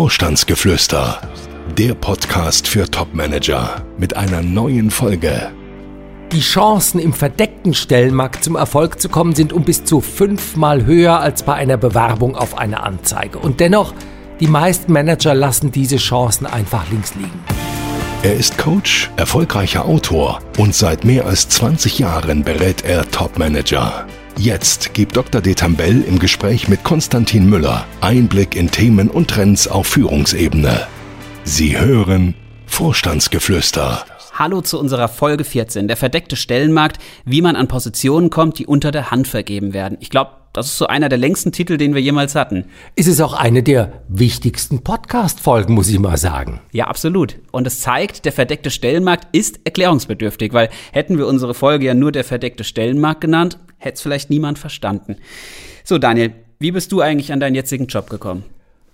Vorstandsgeflüster, der Podcast für Topmanager mit einer neuen Folge. Die Chancen im verdeckten Stellenmarkt zum Erfolg zu kommen sind um bis zu fünfmal höher als bei einer Bewerbung auf eine Anzeige. Und dennoch, die meisten Manager lassen diese Chancen einfach links liegen. Er ist Coach, erfolgreicher Autor und seit mehr als 20 Jahren berät er Topmanager. Jetzt gibt Dr. Detambell im Gespräch mit Konstantin Müller Einblick in Themen und Trends auf Führungsebene. Sie hören Vorstandsgeflüster. Hallo zu unserer Folge 14, der verdeckte Stellenmarkt, wie man an Positionen kommt, die unter der Hand vergeben werden. Ich glaube, das ist so einer der längsten Titel, den wir jemals hatten. Ist es auch eine der wichtigsten Podcast-Folgen, muss ich mal sagen. Ja, absolut. Und es zeigt, der verdeckte Stellenmarkt ist erklärungsbedürftig, weil hätten wir unsere Folge ja nur der verdeckte Stellenmarkt genannt, hätte es vielleicht niemand verstanden. So, Daniel, wie bist du eigentlich an deinen jetzigen Job gekommen?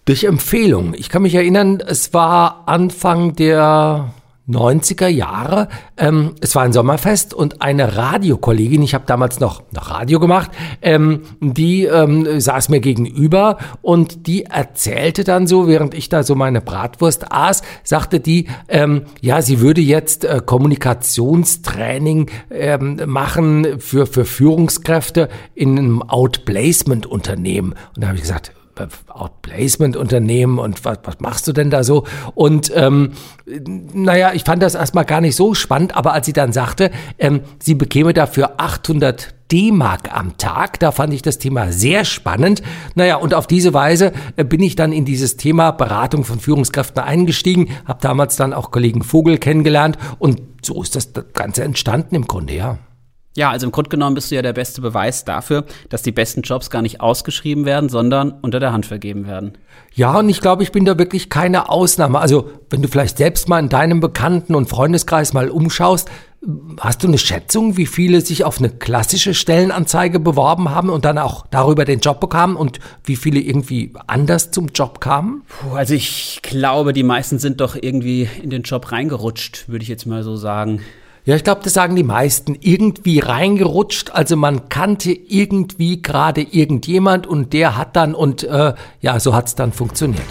Durch Empfehlung. Ich kann mich erinnern, es war Anfang der 90er Jahre. Ähm, es war ein Sommerfest und eine Radiokollegin, ich habe damals noch, noch Radio gemacht, ähm, die ähm, saß mir gegenüber und die erzählte dann so, während ich da so meine Bratwurst aß, sagte die, ähm, ja, sie würde jetzt äh, Kommunikationstraining ähm, machen für, für Führungskräfte in einem Outplacement-Unternehmen. Und da habe ich gesagt, Outplacement-Unternehmen und was, was machst du denn da so? Und ähm, naja, ich fand das erstmal gar nicht so spannend, aber als sie dann sagte, ähm, sie bekäme dafür 800 D-Mark am Tag. Da fand ich das Thema sehr spannend. Naja, und auf diese Weise äh, bin ich dann in dieses Thema Beratung von Führungskräften eingestiegen, habe damals dann auch Kollegen Vogel kennengelernt und so ist das Ganze entstanden im Grunde, ja. Ja, also im Grunde genommen bist du ja der beste Beweis dafür, dass die besten Jobs gar nicht ausgeschrieben werden, sondern unter der Hand vergeben werden. Ja, und ich glaube, ich bin da wirklich keine Ausnahme. Also, wenn du vielleicht selbst mal in deinem Bekannten- und Freundeskreis mal umschaust, hast du eine Schätzung, wie viele sich auf eine klassische Stellenanzeige beworben haben und dann auch darüber den Job bekamen und wie viele irgendwie anders zum Job kamen? Puh, also ich glaube, die meisten sind doch irgendwie in den Job reingerutscht, würde ich jetzt mal so sagen. Ja, ich glaube, das sagen die meisten. Irgendwie reingerutscht. Also man kannte irgendwie gerade irgendjemand und der hat dann und äh, ja, so hat's dann funktioniert.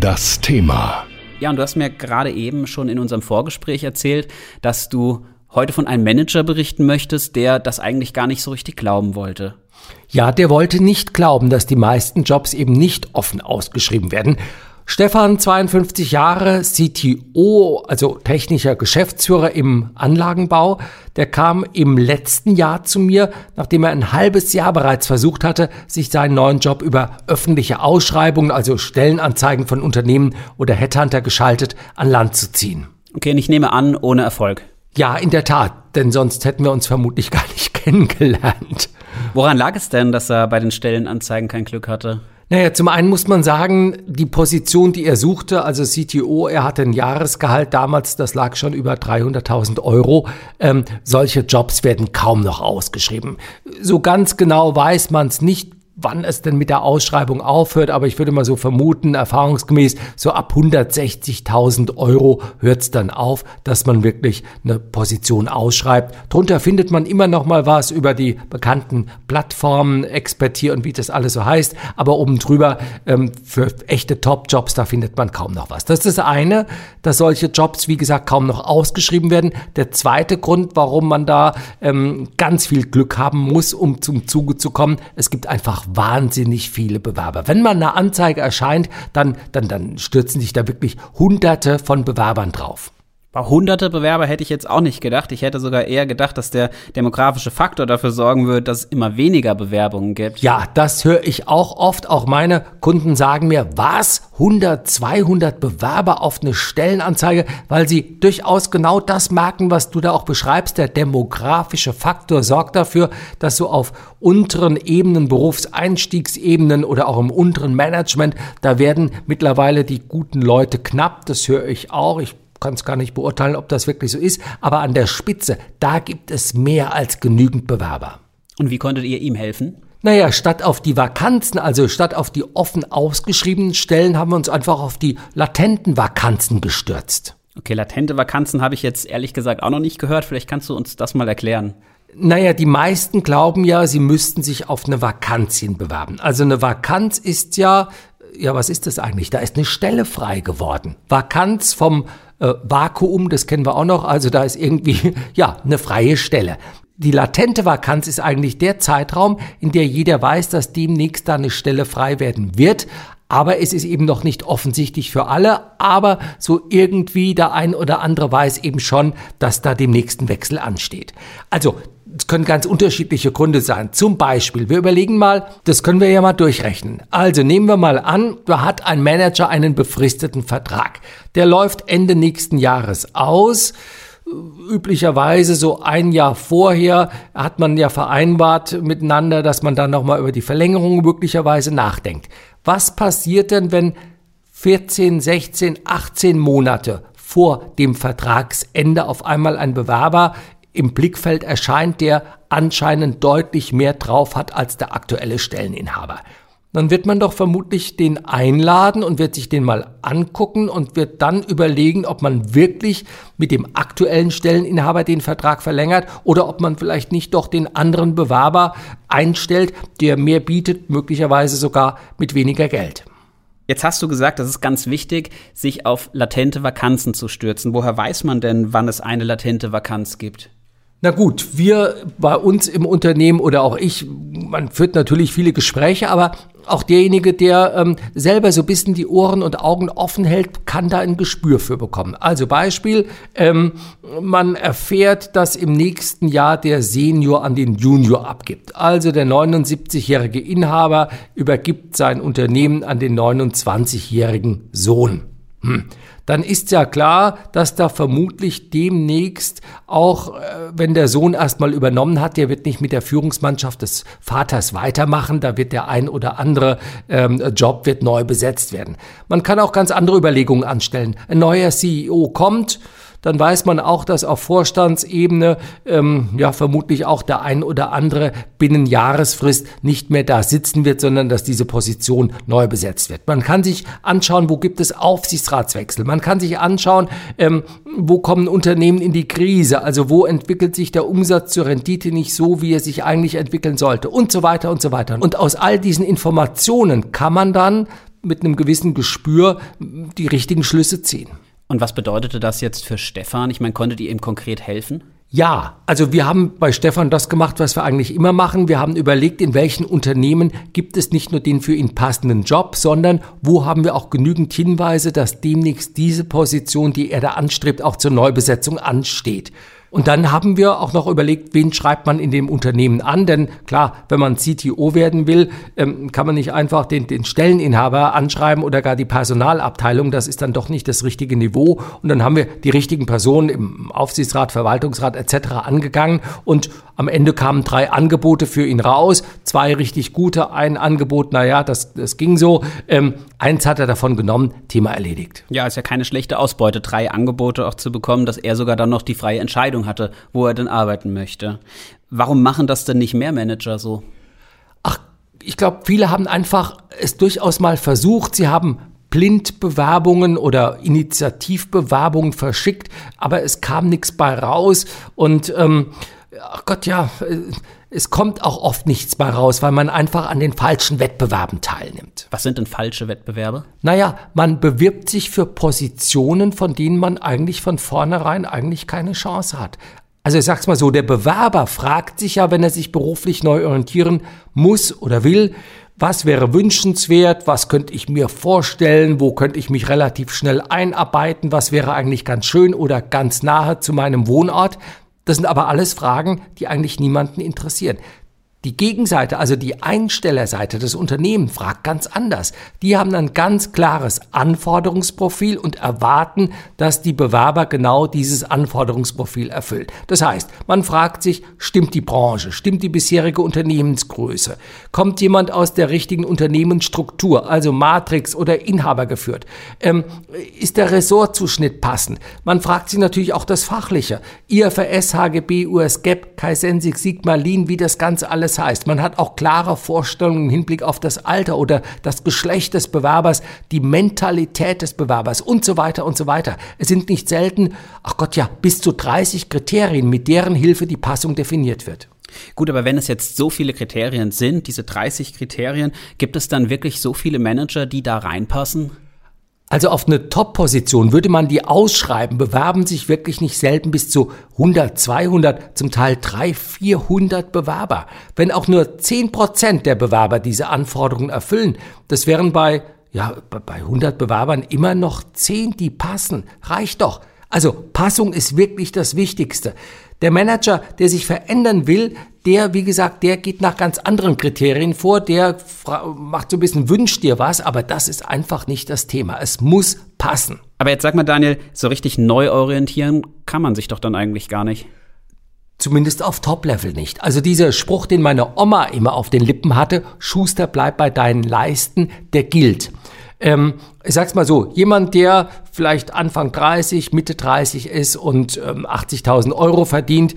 Das Thema. Ja, und du hast mir gerade eben schon in unserem Vorgespräch erzählt, dass du heute von einem Manager berichten möchtest, der das eigentlich gar nicht so richtig glauben wollte. Ja, der wollte nicht glauben, dass die meisten Jobs eben nicht offen ausgeschrieben werden. Stefan, 52 Jahre, CTO, also technischer Geschäftsführer im Anlagenbau, der kam im letzten Jahr zu mir, nachdem er ein halbes Jahr bereits versucht hatte, sich seinen neuen Job über öffentliche Ausschreibungen, also Stellenanzeigen von Unternehmen oder Headhunter geschaltet, an Land zu ziehen. Okay, und ich nehme an, ohne Erfolg. Ja, in der Tat, denn sonst hätten wir uns vermutlich gar nicht kennengelernt. Woran lag es denn, dass er bei den Stellenanzeigen kein Glück hatte? Naja, zum einen muss man sagen, die Position, die er suchte, also CTO, er hatte ein Jahresgehalt damals, das lag schon über 300.000 Euro. Ähm, solche Jobs werden kaum noch ausgeschrieben. So ganz genau weiß man es nicht wann es denn mit der Ausschreibung aufhört, aber ich würde mal so vermuten, erfahrungsgemäß, so ab 160.000 Euro hört es dann auf, dass man wirklich eine Position ausschreibt. Drunter findet man immer noch mal was über die bekannten Plattformen, Expertier und wie das alles so heißt, aber oben drüber ähm, für echte Top-Jobs, da findet man kaum noch was. Das ist das eine, dass solche Jobs, wie gesagt, kaum noch ausgeschrieben werden. Der zweite Grund, warum man da ähm, ganz viel Glück haben muss, um zum Zuge zu kommen, es gibt einfach wahnsinnig viele Bewerber. Wenn man eine Anzeige erscheint, dann, dann, dann stürzen sich da wirklich hunderte von Bewerbern drauf. Bei hunderte Bewerber hätte ich jetzt auch nicht gedacht. Ich hätte sogar eher gedacht, dass der demografische Faktor dafür sorgen wird, dass es immer weniger Bewerbungen gibt. Ja, das höre ich auch oft. Auch meine Kunden sagen mir, was? 100, 200 Bewerber auf eine Stellenanzeige, weil sie durchaus genau das merken, was du da auch beschreibst. Der demografische Faktor sorgt dafür, dass so auf unteren Ebenen, Berufseinstiegsebenen oder auch im unteren Management, da werden mittlerweile die guten Leute knapp. Das höre ich auch. Ich kann es gar nicht beurteilen, ob das wirklich so ist, aber an der Spitze, da gibt es mehr als genügend Bewerber. Und wie konntet ihr ihm helfen? Naja, statt auf die Vakanzen, also statt auf die offen ausgeschriebenen Stellen, haben wir uns einfach auf die latenten Vakanzen gestürzt. Okay, latente Vakanzen habe ich jetzt ehrlich gesagt auch noch nicht gehört. Vielleicht kannst du uns das mal erklären. Naja, die meisten glauben ja, sie müssten sich auf eine Vakanz hin bewerben. Also eine Vakanz ist ja ja, was ist das eigentlich? Da ist eine Stelle frei geworden. Vakanz vom äh, Vakuum, das kennen wir auch noch. Also da ist irgendwie, ja, eine freie Stelle. Die latente Vakanz ist eigentlich der Zeitraum, in der jeder weiß, dass demnächst da eine Stelle frei werden wird. Aber es ist eben noch nicht offensichtlich für alle, aber so irgendwie der ein oder andere weiß eben schon, dass da demnächst ein Wechsel ansteht. Also es können ganz unterschiedliche Gründe sein. Zum Beispiel, wir überlegen mal, das können wir ja mal durchrechnen. Also nehmen wir mal an, da hat ein Manager einen befristeten Vertrag. Der läuft Ende nächsten Jahres aus. Üblicherweise so ein Jahr vorher hat man ja vereinbart miteinander, dass man dann nochmal über die Verlängerung möglicherweise nachdenkt. Was passiert denn, wenn 14, 16, 18 Monate vor dem Vertragsende auf einmal ein Bewerber im Blickfeld erscheint, der anscheinend deutlich mehr drauf hat als der aktuelle Stelleninhaber. Dann wird man doch vermutlich den einladen und wird sich den mal angucken und wird dann überlegen, ob man wirklich mit dem aktuellen Stelleninhaber den Vertrag verlängert oder ob man vielleicht nicht doch den anderen Bewerber einstellt, der mehr bietet, möglicherweise sogar mit weniger Geld. Jetzt hast du gesagt, das ist ganz wichtig, sich auf latente Vakanzen zu stürzen. Woher weiß man denn, wann es eine latente Vakanz gibt? Na gut, wir bei uns im Unternehmen oder auch ich, man führt natürlich viele Gespräche, aber auch derjenige, der ähm, selber so ein bisschen die Ohren und Augen offen hält, kann da ein Gespür für bekommen. Also Beispiel, ähm, man erfährt, dass im nächsten Jahr der Senior an den Junior abgibt. Also der 79-jährige Inhaber übergibt sein Unternehmen an den 29-jährigen Sohn. Hm dann ist ja klar, dass da vermutlich demnächst auch, äh, wenn der Sohn erstmal übernommen hat, der wird nicht mit der Führungsmannschaft des Vaters weitermachen, da wird der ein oder andere ähm, Job wird neu besetzt werden. Man kann auch ganz andere Überlegungen anstellen. Ein neuer CEO kommt, dann weiß man auch, dass auf Vorstandsebene ähm, ja vermutlich auch der ein oder andere binnen Jahresfrist nicht mehr da sitzen wird, sondern dass diese Position neu besetzt wird. Man kann sich anschauen, wo gibt es Aufsichtsratswechsel. Man kann sich anschauen, ähm, wo kommen Unternehmen in die Krise, also wo entwickelt sich der Umsatz zur Rendite nicht so, wie er sich eigentlich entwickeln sollte und so weiter und so weiter. Und aus all diesen Informationen kann man dann mit einem gewissen Gespür die richtigen Schlüsse ziehen. Und was bedeutete das jetzt für Stefan? Ich meine, konntet ihr ihm konkret helfen? Ja, also wir haben bei Stefan das gemacht, was wir eigentlich immer machen. Wir haben überlegt, in welchen Unternehmen gibt es nicht nur den für ihn passenden Job, sondern wo haben wir auch genügend Hinweise, dass demnächst diese Position, die er da anstrebt, auch zur Neubesetzung ansteht. Und dann haben wir auch noch überlegt, wen schreibt man in dem Unternehmen an? Denn klar, wenn man CTO werden will, ähm, kann man nicht einfach den, den Stelleninhaber anschreiben oder gar die Personalabteilung. Das ist dann doch nicht das richtige Niveau. Und dann haben wir die richtigen Personen im Aufsichtsrat, Verwaltungsrat etc. angegangen. Und am Ende kamen drei Angebote für ihn raus. Zwei richtig gute, ein Angebot, naja, das, das ging so. Ähm, eins hat er davon genommen, Thema erledigt. Ja, ist ja keine schlechte Ausbeute, drei Angebote auch zu bekommen, dass er sogar dann noch die freie Entscheidung Entscheidung hatte, wo er denn arbeiten möchte. Warum machen das denn nicht mehr Manager so? Ach, ich glaube, viele haben einfach es durchaus mal versucht. Sie haben Blindbewerbungen oder Initiativbewerbungen verschickt, aber es kam nichts bei raus. Und ähm, ach Gott, ja, äh, es kommt auch oft nichts bei raus, weil man einfach an den falschen Wettbewerben teilnimmt. Was sind denn falsche Wettbewerbe? Naja, man bewirbt sich für Positionen, von denen man eigentlich von vornherein eigentlich keine Chance hat. Also ich sag's mal so, der Bewerber fragt sich ja, wenn er sich beruflich neu orientieren muss oder will, was wäre wünschenswert, was könnte ich mir vorstellen, wo könnte ich mich relativ schnell einarbeiten, was wäre eigentlich ganz schön oder ganz nahe zu meinem Wohnort. Das sind aber alles Fragen, die eigentlich niemanden interessieren. Die Gegenseite, also die Einstellerseite des Unternehmens, fragt ganz anders. Die haben ein ganz klares Anforderungsprofil und erwarten, dass die Bewerber genau dieses Anforderungsprofil erfüllt. Das heißt, man fragt sich, stimmt die Branche, stimmt die bisherige Unternehmensgröße, kommt jemand aus der richtigen Unternehmensstruktur, also Matrix oder Inhaber geführt, ähm, ist der Ressortzuschnitt passend. Man fragt sich natürlich auch das Fachliche, IFRS, HGB, USGAP, Kaisensik, Sigma, Lean, wie das Ganze alles das heißt, man hat auch klare Vorstellungen im Hinblick auf das Alter oder das Geschlecht des Bewerbers, die Mentalität des Bewerbers und so weiter und so weiter. Es sind nicht selten, ach Gott ja, bis zu 30 Kriterien, mit deren Hilfe die Passung definiert wird. Gut, aber wenn es jetzt so viele Kriterien sind, diese 30 Kriterien, gibt es dann wirklich so viele Manager, die da reinpassen? Also auf eine Top-Position würde man die ausschreiben, bewerben sich wirklich nicht selten bis zu 100, 200, zum Teil 300, 400 Bewerber. Wenn auch nur 10 Prozent der Bewerber diese Anforderungen erfüllen, das wären bei, ja, bei 100 Bewerbern immer noch 10, die passen. Reicht doch. Also Passung ist wirklich das Wichtigste. Der Manager, der sich verändern will, der, wie gesagt, der geht nach ganz anderen Kriterien vor, der macht so ein bisschen, wünscht dir was, aber das ist einfach nicht das Thema. Es muss passen. Aber jetzt sag mal, Daniel, so richtig neu orientieren kann man sich doch dann eigentlich gar nicht. Zumindest auf Top-Level nicht. Also dieser Spruch, den meine Oma immer auf den Lippen hatte, Schuster, bleib bei deinen Leisten, der gilt. Ähm, ich sag's mal so, jemand, der vielleicht Anfang 30, Mitte 30 ist und ähm, 80.000 Euro verdient,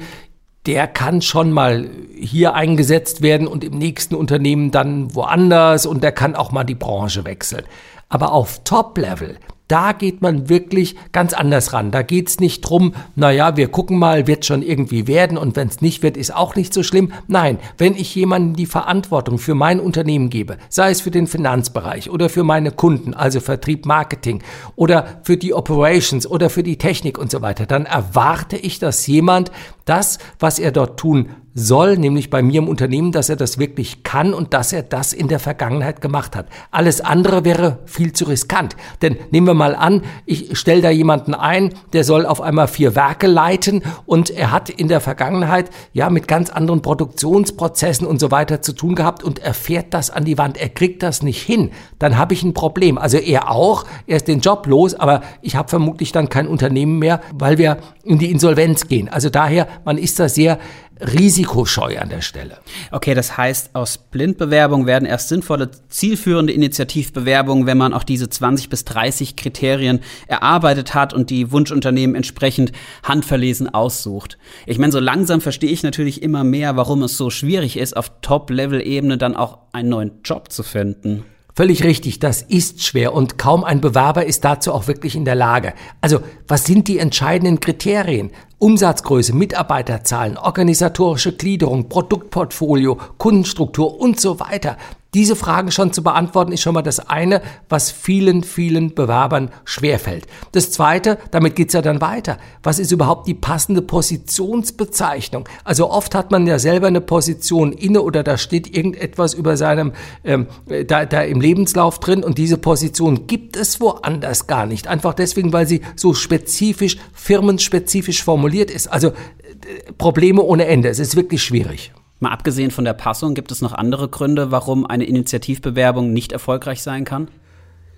der kann schon mal hier eingesetzt werden und im nächsten Unternehmen dann woanders und der kann auch mal die Branche wechseln. Aber auf Top-Level, da geht man wirklich ganz anders ran. Da geht's nicht drum, naja, wir gucken mal, wird schon irgendwie werden und wenn es nicht wird, ist auch nicht so schlimm. Nein, wenn ich jemandem die Verantwortung für mein Unternehmen gebe, sei es für den Finanzbereich oder für meine Kunden, also Vertrieb, Marketing oder für die Operations oder für die Technik und so weiter, dann erwarte ich, dass jemand das, was er dort tun soll, nämlich bei mir im Unternehmen, dass er das wirklich kann und dass er das in der Vergangenheit gemacht hat. Alles andere wäre viel zu riskant. Denn nehmen wir mal an, ich stelle da jemanden ein, der soll auf einmal vier Werke leiten und er hat in der Vergangenheit ja mit ganz anderen Produktionsprozessen und so weiter zu tun gehabt und er fährt das an die Wand. Er kriegt das nicht hin. Dann habe ich ein Problem. Also er auch, er ist den Job los, aber ich habe vermutlich dann kein Unternehmen mehr, weil wir in die Insolvenz gehen. Also daher, man ist da sehr risikoscheu an der Stelle. Okay, das heißt, aus Blindbewerbung werden erst sinnvolle, zielführende Initiativbewerbungen, wenn man auch diese 20 bis 30 Kriterien erarbeitet hat und die Wunschunternehmen entsprechend handverlesen aussucht. Ich meine, so langsam verstehe ich natürlich immer mehr, warum es so schwierig ist, auf Top-Level-Ebene dann auch einen neuen Job zu finden. Völlig richtig, das ist schwer und kaum ein Bewerber ist dazu auch wirklich in der Lage. Also, was sind die entscheidenden Kriterien? Umsatzgröße, Mitarbeiterzahlen, organisatorische Gliederung, Produktportfolio, Kundenstruktur und so weiter. Diese Fragen schon zu beantworten, ist schon mal das eine, was vielen, vielen Bewerbern schwerfällt. Das zweite, damit geht's ja dann weiter. Was ist überhaupt die passende Positionsbezeichnung? Also oft hat man ja selber eine Position inne oder da steht irgendetwas über seinem, ähm, da, da im Lebenslauf drin und diese Position gibt es woanders gar nicht. Einfach deswegen, weil sie so spezifisch, firmenspezifisch formuliert ist. Also äh, Probleme ohne Ende. Es ist wirklich schwierig. Mal abgesehen von der Passung, gibt es noch andere Gründe, warum eine Initiativbewerbung nicht erfolgreich sein kann?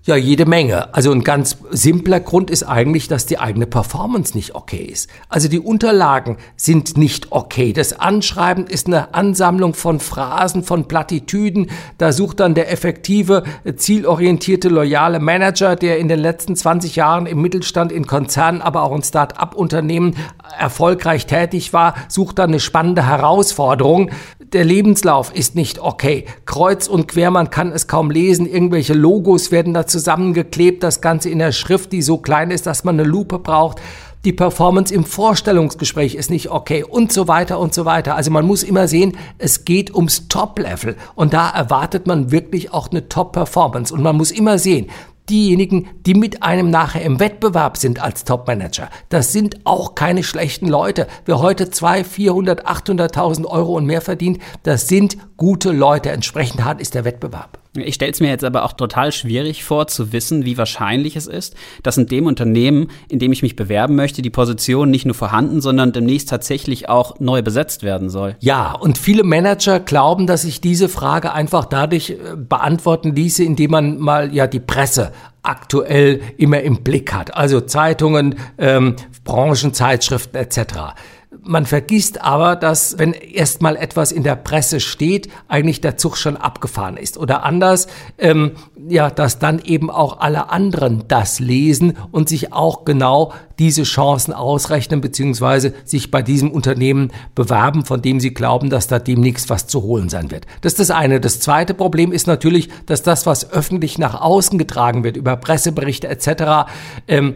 Ja, jede Menge. Also ein ganz simpler Grund ist eigentlich, dass die eigene Performance nicht okay ist. Also die Unterlagen sind nicht okay. Das Anschreiben ist eine Ansammlung von Phrasen, von Plattitüden. Da sucht dann der effektive, zielorientierte, loyale Manager, der in den letzten 20 Jahren im Mittelstand, in Konzernen, aber auch in Start-up-Unternehmen erfolgreich tätig war, sucht dann eine spannende Herausforderung. Der Lebenslauf ist nicht okay. Kreuz und quer, man kann es kaum lesen. Irgendwelche Logos werden dazu zusammengeklebt, das Ganze in der Schrift, die so klein ist, dass man eine Lupe braucht. Die Performance im Vorstellungsgespräch ist nicht okay und so weiter und so weiter. Also man muss immer sehen, es geht ums Top-Level und da erwartet man wirklich auch eine Top-Performance und man muss immer sehen, diejenigen, die mit einem nachher im Wettbewerb sind als Topmanager, das sind auch keine schlechten Leute. Wer heute 2, 400, 800.000 Euro und mehr verdient, das sind gute Leute. Entsprechend hart ist der Wettbewerb. Ich stelle es mir jetzt aber auch total schwierig vor, zu wissen, wie wahrscheinlich es ist, dass in dem Unternehmen, in dem ich mich bewerben möchte, die Position nicht nur vorhanden, sondern demnächst tatsächlich auch neu besetzt werden soll. Ja, und viele Manager glauben, dass sich diese Frage einfach dadurch äh, beantworten ließe, indem man mal ja die Presse aktuell immer im Blick hat. Also Zeitungen, ähm, Branchenzeitschriften etc. Man vergisst aber, dass wenn erstmal etwas in der Presse steht, eigentlich der Zug schon abgefahren ist. Oder anders, ähm, ja, dass dann eben auch alle anderen das lesen und sich auch genau diese Chancen ausrechnen, beziehungsweise sich bei diesem Unternehmen bewerben, von dem sie glauben, dass da demnächst was zu holen sein wird. Das ist das eine. Das zweite Problem ist natürlich, dass das, was öffentlich nach außen getragen wird, über Presseberichte etc., ähm,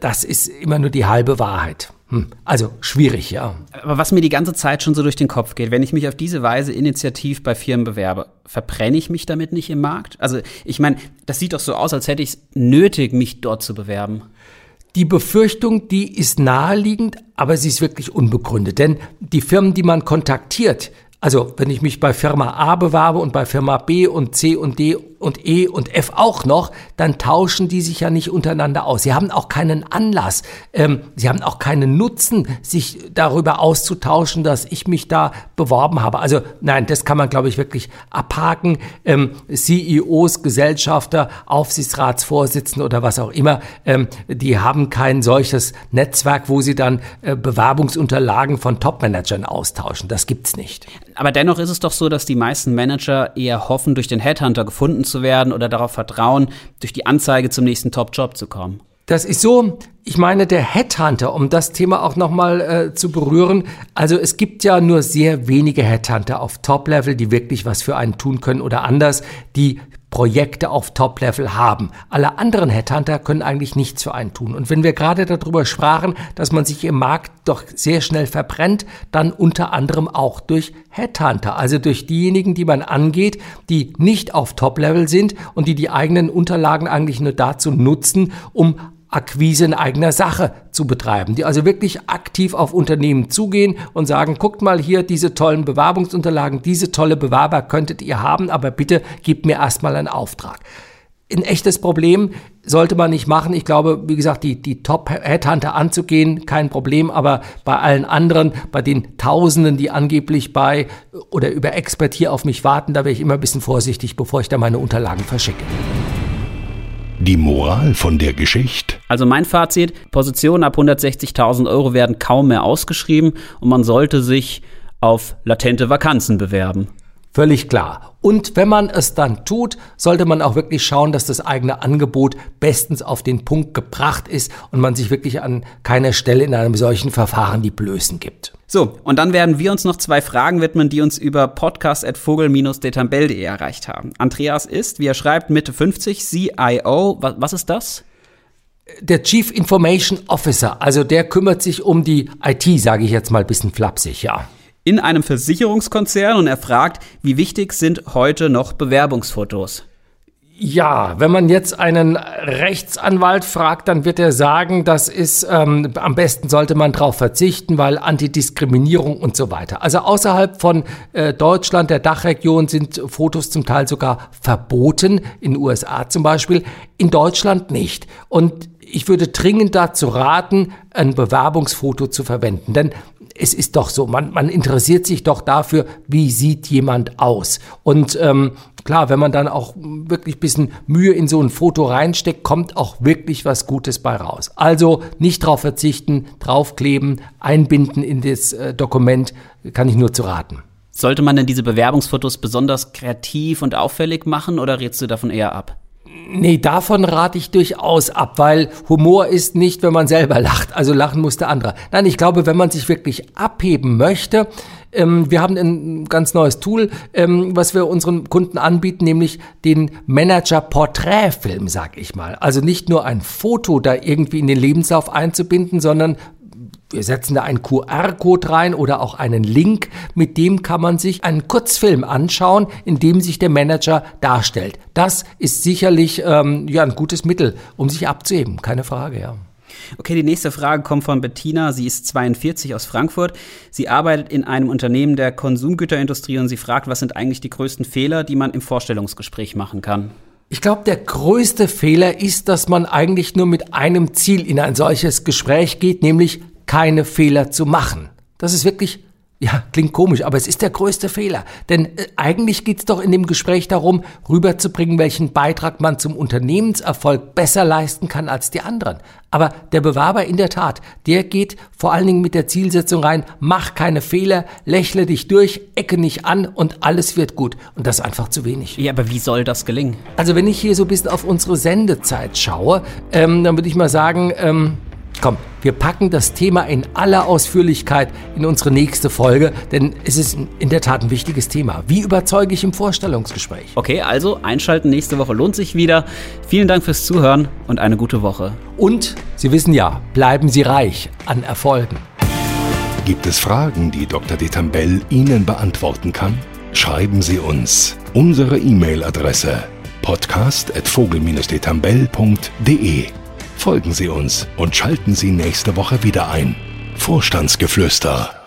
das ist immer nur die halbe Wahrheit. Hm, also schwierig, ja. Aber was mir die ganze Zeit schon so durch den Kopf geht, wenn ich mich auf diese Weise initiativ bei Firmen bewerbe, verbrenne ich mich damit nicht im Markt? Also ich meine, das sieht doch so aus, als hätte ich es nötig, mich dort zu bewerben. Die Befürchtung, die ist naheliegend, aber sie ist wirklich unbegründet. Denn die Firmen, die man kontaktiert, also wenn ich mich bei Firma A bewerbe und bei Firma B und C und D und E und F auch noch, dann tauschen die sich ja nicht untereinander aus. Sie haben auch keinen Anlass, ähm, sie haben auch keinen Nutzen, sich darüber auszutauschen, dass ich mich da beworben habe. Also nein, das kann man, glaube ich, wirklich abhaken. Ähm, CEOs, Gesellschafter, Aufsichtsratsvorsitzende oder was auch immer, ähm, die haben kein solches Netzwerk, wo sie dann äh, Bewerbungsunterlagen von Topmanagern austauschen. Das gibt's nicht. Aber dennoch ist es doch so, dass die meisten Manager eher hoffen, durch den Headhunter gefunden zu werden oder darauf vertrauen, durch die Anzeige zum nächsten Top-Job zu kommen. Das ist so, ich meine, der Headhunter, um das Thema auch nochmal äh, zu berühren, also es gibt ja nur sehr wenige Headhunter auf Top-Level, die wirklich was für einen tun können oder anders, die Projekte auf Top-Level haben. Alle anderen Headhunter können eigentlich nichts für einen tun. Und wenn wir gerade darüber sprachen, dass man sich im Markt doch sehr schnell verbrennt, dann unter anderem auch durch Headhunter, also durch diejenigen, die man angeht, die nicht auf Top-Level sind und die die eigenen Unterlagen eigentlich nur dazu nutzen, um Akquise in eigener Sache zu betreiben, die also wirklich aktiv auf Unternehmen zugehen und sagen, guckt mal hier diese tollen Bewerbungsunterlagen, diese tolle Bewerber könntet ihr haben, aber bitte gebt mir erstmal einen Auftrag. Ein echtes Problem sollte man nicht machen. Ich glaube, wie gesagt, die, die Top-Headhunter anzugehen, kein Problem, aber bei allen anderen, bei den Tausenden, die angeblich bei oder über Expert hier auf mich warten, da wäre ich immer ein bisschen vorsichtig, bevor ich da meine Unterlagen verschicke. Die Moral von der Geschichte? Also mein Fazit, Positionen ab 160.000 Euro werden kaum mehr ausgeschrieben und man sollte sich auf latente Vakanzen bewerben. Völlig klar. Und wenn man es dann tut, sollte man auch wirklich schauen, dass das eigene Angebot bestens auf den Punkt gebracht ist und man sich wirklich an keiner Stelle in einem solchen Verfahren die Blößen gibt. So, und dann werden wir uns noch zwei Fragen widmen, die uns über podcast.vogel-detambell.de erreicht haben. Andreas ist, wie er schreibt, Mitte 50, CIO. Was, was ist das? Der Chief Information Officer, also der kümmert sich um die IT, sage ich jetzt mal ein bisschen flapsig, ja in einem Versicherungskonzern und er fragt, wie wichtig sind heute noch Bewerbungsfotos? Ja, wenn man jetzt einen Rechtsanwalt fragt, dann wird er sagen, das ist ähm, am besten sollte man darauf verzichten, weil Antidiskriminierung und so weiter. Also außerhalb von äh, Deutschland, der Dachregion, sind Fotos zum Teil sogar verboten, in den USA zum Beispiel, in Deutschland nicht. Und ich würde dringend dazu raten, ein Bewerbungsfoto zu verwenden. Denn es ist doch so, man, man interessiert sich doch dafür, wie sieht jemand aus. Und ähm, klar, wenn man dann auch wirklich bisschen Mühe in so ein Foto reinsteckt, kommt auch wirklich was Gutes bei raus. Also nicht drauf verzichten, draufkleben, einbinden in das äh, Dokument, kann ich nur zu raten. Sollte man denn diese Bewerbungsfotos besonders kreativ und auffällig machen oder rätst du davon eher ab? Nee, davon rate ich durchaus ab, weil Humor ist nicht, wenn man selber lacht. Also lachen muss der andere. Nein, ich glaube, wenn man sich wirklich abheben möchte, ähm, wir haben ein ganz neues Tool, ähm, was wir unseren Kunden anbieten, nämlich den Manager-Porträtfilm, sag ich mal. Also nicht nur ein Foto da irgendwie in den Lebenslauf einzubinden, sondern wir setzen da einen QR-Code rein oder auch einen Link, mit dem kann man sich einen Kurzfilm anschauen, in dem sich der Manager darstellt. Das ist sicherlich ähm, ja, ein gutes Mittel, um sich abzuheben, keine Frage, ja. Okay, die nächste Frage kommt von Bettina. Sie ist 42 aus Frankfurt. Sie arbeitet in einem Unternehmen der Konsumgüterindustrie und sie fragt, was sind eigentlich die größten Fehler, die man im Vorstellungsgespräch machen kann? Ich glaube, der größte Fehler ist, dass man eigentlich nur mit einem Ziel in ein solches Gespräch geht, nämlich keine Fehler zu machen. Das ist wirklich, ja, klingt komisch, aber es ist der größte Fehler. Denn äh, eigentlich geht es doch in dem Gespräch darum, rüberzubringen, welchen Beitrag man zum Unternehmenserfolg besser leisten kann als die anderen. Aber der Bewerber in der Tat, der geht vor allen Dingen mit der Zielsetzung rein, mach keine Fehler, lächle dich durch, ecke nicht an und alles wird gut. Und das ist einfach zu wenig. Ja, aber wie soll das gelingen? Also wenn ich hier so ein bisschen auf unsere Sendezeit schaue, ähm, dann würde ich mal sagen, ähm, Komm, wir packen das Thema in aller Ausführlichkeit in unsere nächste Folge, denn es ist in der Tat ein wichtiges Thema. Wie überzeuge ich im Vorstellungsgespräch? Okay, also einschalten nächste Woche lohnt sich wieder. Vielen Dank fürs Zuhören und eine gute Woche. Und Sie wissen ja, bleiben Sie reich an Erfolgen. Gibt es Fragen, die Dr. Detambell Ihnen beantworten kann? Schreiben Sie uns. Unsere E-Mail-Adresse podcast.vogel-detambell.de Folgen Sie uns und schalten Sie nächste Woche wieder ein. Vorstandsgeflüster